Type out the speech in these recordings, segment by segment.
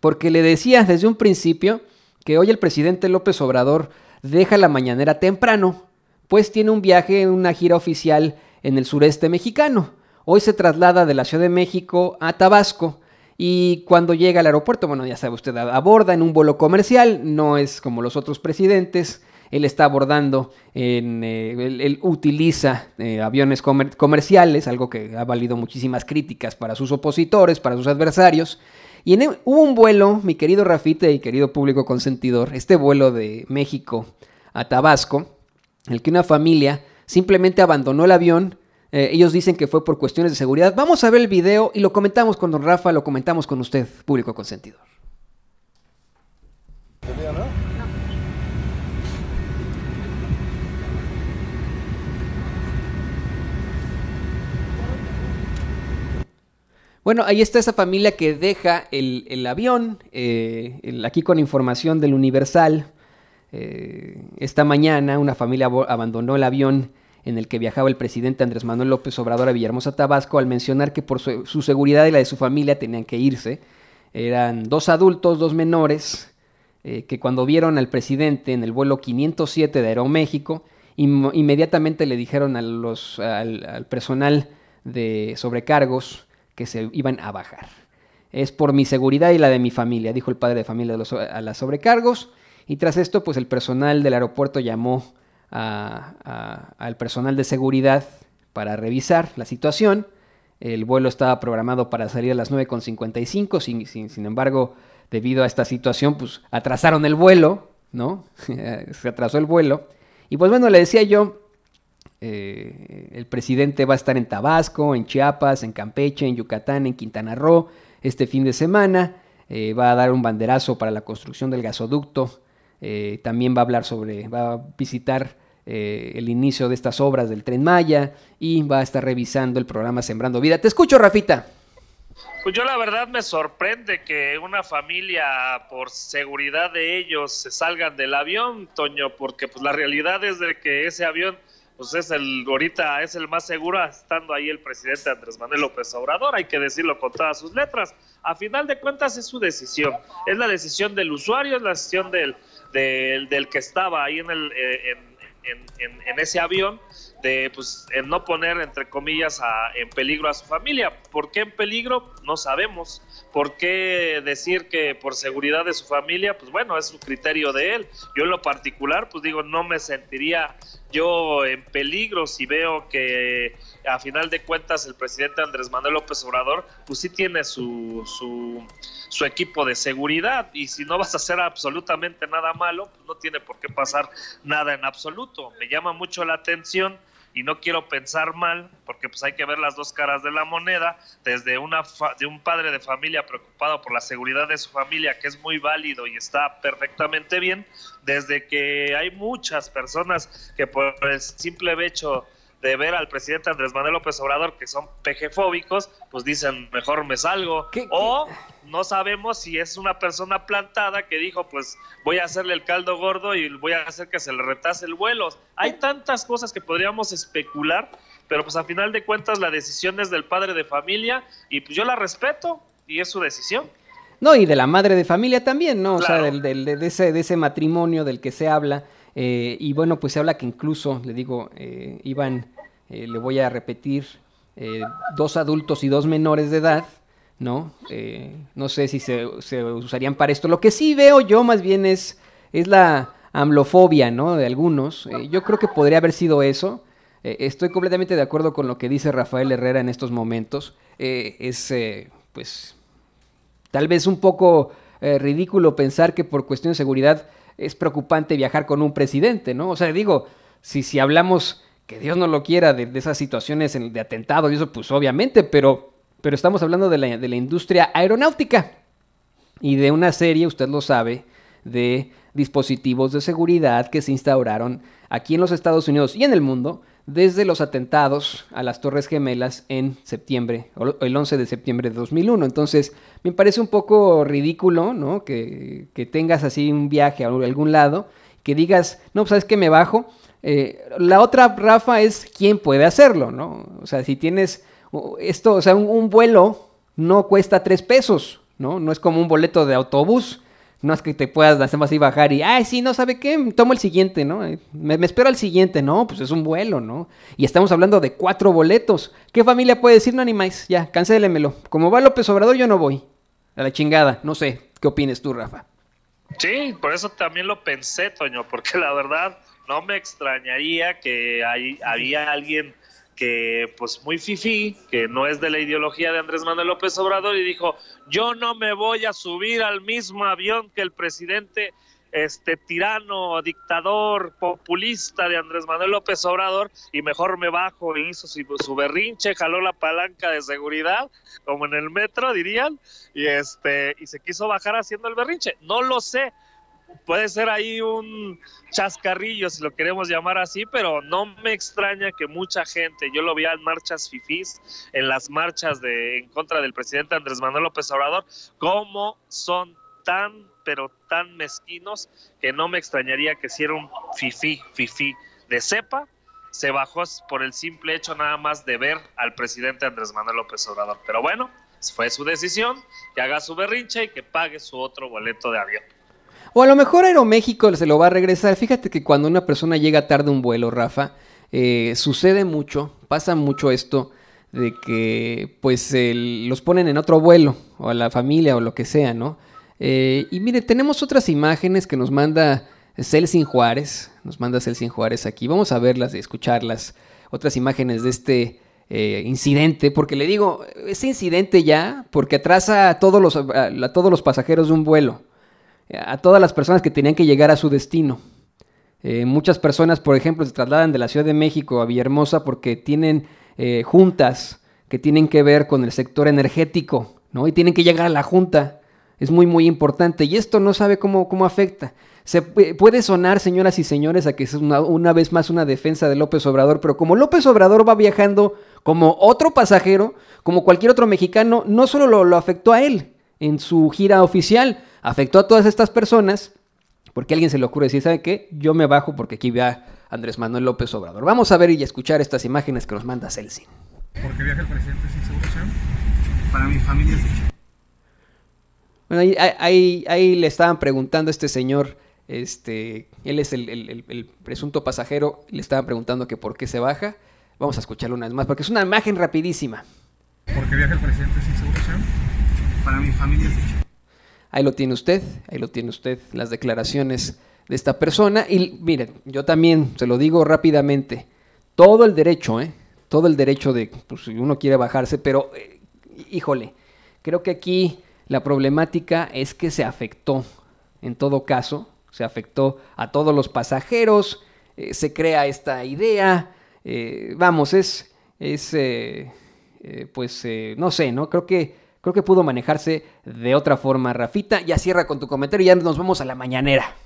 porque le decía desde un principio que hoy el presidente López Obrador deja la mañanera temprano, pues tiene un viaje, una gira oficial en el sureste mexicano. Hoy se traslada de la Ciudad de México a Tabasco y cuando llega al aeropuerto, bueno, ya sabe usted, aborda en un vuelo comercial, no es como los otros presidentes, él está abordando, en, eh, él, utiliza eh, aviones comerciales, algo que ha valido muchísimas críticas para sus opositores, para sus adversarios. Y en, hubo un vuelo, mi querido Rafite y querido público consentidor, este vuelo de México a Tabasco, en el que una familia simplemente abandonó el avión. Eh, ellos dicen que fue por cuestiones de seguridad. Vamos a ver el video y lo comentamos con don Rafa, lo comentamos con usted, público consentidor. Bueno, ahí está esa familia que deja el, avión, eh, aquí con información del Universal. Eh, esta mañana una familia abandonó el avión en el que viajaba el presidente Andrés Manuel López Obrador a Villahermosa, Tabasco, al mencionar que por su, seguridad y la de su familia tenían que irse. Eran dos adultos, dos menores, eh, que cuando vieron al presidente en el vuelo 507 de Aeroméxico, inmediatamente le dijeron a los, al personal de sobrecargos, que se iban a bajar. Es por mi seguridad y la de mi familia, dijo el padre de familia a las sobrecargos. Y tras esto, pues el personal del aeropuerto llamó al personal de seguridad para revisar la situación. El vuelo estaba programado para salir a las 9.55, sin, sin, sin embargo, debido a esta situación, pues atrasaron el vuelo, ¿no? Se atrasó el vuelo. Y pues bueno, le decía yo, eh, el presidente va a estar en Tabasco, en Chiapas, en Campeche, en Yucatán, en Quintana Roo este fin de semana. Eh, va a dar un banderazo para la construcción del gasoducto. Eh, también va a hablar sobre, va a visitar el inicio de estas obras del tren Maya y va a estar revisando el programa Sembrando Vida. Te escucho, Rafita. Pues yo la verdad me sorprende que una familia, por seguridad de ellos, se salgan del avión, Toño, porque pues la realidad es de que ese avión pues es el ahorita es el más seguro estando ahí el presidente Andrés Manuel López Obrador, hay que decirlo con todas sus letras. A final de cuentas es su decisión, es la decisión del usuario, es la decisión del, del, que estaba ahí en, el, eh, en, ese avión de pues en no poner entre comillas en peligro a su familia. ¿Por qué en peligro? No sabemos. ¿Por qué decir que por seguridad de su familia? Pues bueno, es su criterio de él. Yo en lo particular, pues digo, no me sentiría yo en peligro si veo que a final de cuentas el presidente Andrés Manuel López Obrador pues sí tiene su, su, su equipo de seguridad y si no vas a hacer absolutamente nada malo pues no tiene por qué pasar nada en absoluto. Me llama mucho la atención y no quiero pensar mal, porque pues hay que ver las dos caras de la moneda, desde una de un padre de familia preocupado por la seguridad de su familia, que es muy válido y está perfectamente bien, desde que hay muchas personas que por el simple hecho de ver al presidente Andrés Manuel López Obrador que son pejefóbicos, pues dicen mejor me salgo. O no sabemos si es una persona plantada que dijo pues voy a hacerle el caldo gordo y voy a hacer que se le retase el vuelo. Hay tantas cosas que podríamos especular, pero pues a final de cuentas la decisión es del padre de familia y pues yo la respeto y es su decisión. No, y de la madre de familia también, ¿no? O sea, del, de, ese, de ese matrimonio del que se habla. Eh, y bueno, pues se habla que incluso, le digo, eh, iban, eh, le voy a repetir, dos adultos y dos menores de edad, ¿no? no sé si se, usarían para esto. Lo que sí veo yo más bien es, es la amlofobia, ¿no? De algunos. yo creo que podría haber sido eso. estoy completamente de acuerdo con lo que dice Rafael Herrera en estos momentos. es, pues, tal vez un poco ridículo pensar que por cuestión de seguridad es preocupante viajar con un presidente, ¿no? O sea, digo, si, si hablamos que Dios no lo quiera de, esas situaciones de atentado y eso, pues obviamente, pero, pero estamos hablando de la, de la industria aeronáutica y de una serie, usted lo sabe, de dispositivos de seguridad que se instauraron aquí en los Estados Unidos y en el mundo desde los atentados a las Torres Gemelas en septiembre, el 11 de septiembre de 2001. Entonces, me parece un poco ridículo, ¿no? Que, tengas así un viaje a algún lado, que digas, no, pues sabes que me bajo. Eh, la otra, Rafa, es quién puede hacerlo, ¿no? O sea, si tienes esto, o sea, un, vuelo no cuesta tres pesos, ¿no? No es como un boleto de autobús. No es que te puedas nada así bajar y, ay, sí, no, ¿sabe qué? Tomo el siguiente, ¿no? Me, me, espero al siguiente, no, pues es un vuelo, ¿no? Y estamos hablando de cuatro boletos. ¿Qué familia puede decir, no animáis? Ya, cancélemelo. Como va López Obrador, yo no voy. A la chingada, no sé. ¿Qué opines tú, Rafa? Sí, por eso también lo pensé, Toño, porque la verdad no me extrañaría que hay, había alguien que pues muy fifi, que no es de la ideología de Andrés Manuel López Obrador y dijo, yo no me voy a subir al mismo avión que el presidente este tirano, dictador, populista de Andrés Manuel López Obrador y mejor me bajo y hizo su, su, berrinche, jaló la palanca de seguridad, como en el metro dirían, y este y se quiso bajar haciendo el berrinche. No lo sé, puede ser ahí un chascarrillo, si lo queremos llamar así, pero no me extraña que mucha gente, yo lo vi en marchas fifís, en las marchas de en contra del presidente Andrés Manuel López Obrador, cómo son tan, pero tan mezquinos que no me extrañaría que si era un fifí, fifí de cepa, se bajó por el simple hecho nada más de ver al presidente Andrés Manuel López Obrador. Pero bueno, fue su decisión, que haga su berrinche y que pague su otro boleto de avión. O a lo mejor Aeroméxico se lo va a regresar. Fíjate que cuando una persona llega tarde a un vuelo, Rafa, eh, sucede mucho, pasa mucho esto de que pues los ponen en otro vuelo, o a la familia o lo que sea, ¿no? Eh, y mire, tenemos otras imágenes que nos manda Celsin Juárez, nos manda Celsin Juárez aquí. Vamos a verlas y escucharlas. Otras imágenes de este eh, incidente, porque le digo, ese incidente ya, porque atrasa a todos los, a todos los pasajeros de un vuelo a todas las personas que tenían que llegar a su destino. Eh, muchas personas, por ejemplo, se trasladan de la Ciudad de México a Villahermosa porque tienen eh, juntas que tienen que ver con el sector energético, ¿no? Y tienen que llegar a la junta. Es muy, muy importante. Y esto no sabe cómo, cómo afecta. Se puede sonar, señoras y señores, a que es una, una vez más una defensa de López Obrador, pero como López Obrador va viajando como otro pasajero, como cualquier otro mexicano, no solo lo, lo afectó a él en su gira oficial, afectó a todas estas personas, porque alguien se le ocurre decir, ¿sabe qué? Yo me bajo porque aquí va Andrés Manuel López Obrador. Vamos a ver y escuchar estas imágenes que nos manda Celsin. ¿Por qué viaja el presidente sin seguro Para mi familia sí. Bueno, ahí, ahí, ahí, le estaban preguntando a este señor, este, él es el, el, el, presunto pasajero, le estaban preguntando que por qué se baja. Vamos a escucharlo una vez más, porque es una imagen rapidísima. ¿Por qué viaja el presidente sin seguro Para mi familia sí. Ahí lo tiene usted, ahí lo tiene usted, las declaraciones de esta persona. Y miren, yo también se lo digo rápidamente, todo el derecho, ¿eh? Todo el derecho de, pues si uno quiere bajarse, pero, eh, híjole, creo que aquí la problemática es que se afectó, en todo caso, se afectó a todos los pasajeros, eh, se crea esta idea, eh, vamos, es, es pues, no sé, ¿no? Creo que Creo que pudo manejarse de otra forma, Rafita. Ya cierra con tu comentario y ya nos vamos a la mañanera.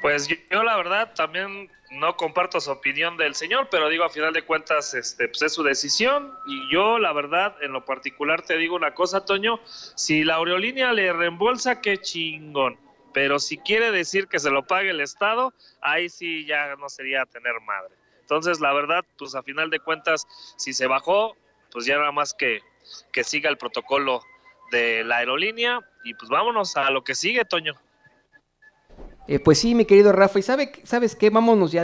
Pues yo, la verdad también no comparto su opinión del señor, pero digo a final de cuentas este pues es su decisión y yo la verdad en lo particular te digo una cosa, Toño, si la aerolínea le reembolsa qué chingón, pero si quiere decir que se lo pague el Estado, ahí sí ya no sería tener madre. Entonces, la verdad, pues a final de cuentas si se bajó, pues ya nada más que que siga el protocolo de la aerolínea y pues vámonos a lo que sigue, Toño. Eh, pues sí, mi querido Rafa, y sabe, ¿sabes qué? Vámonos ya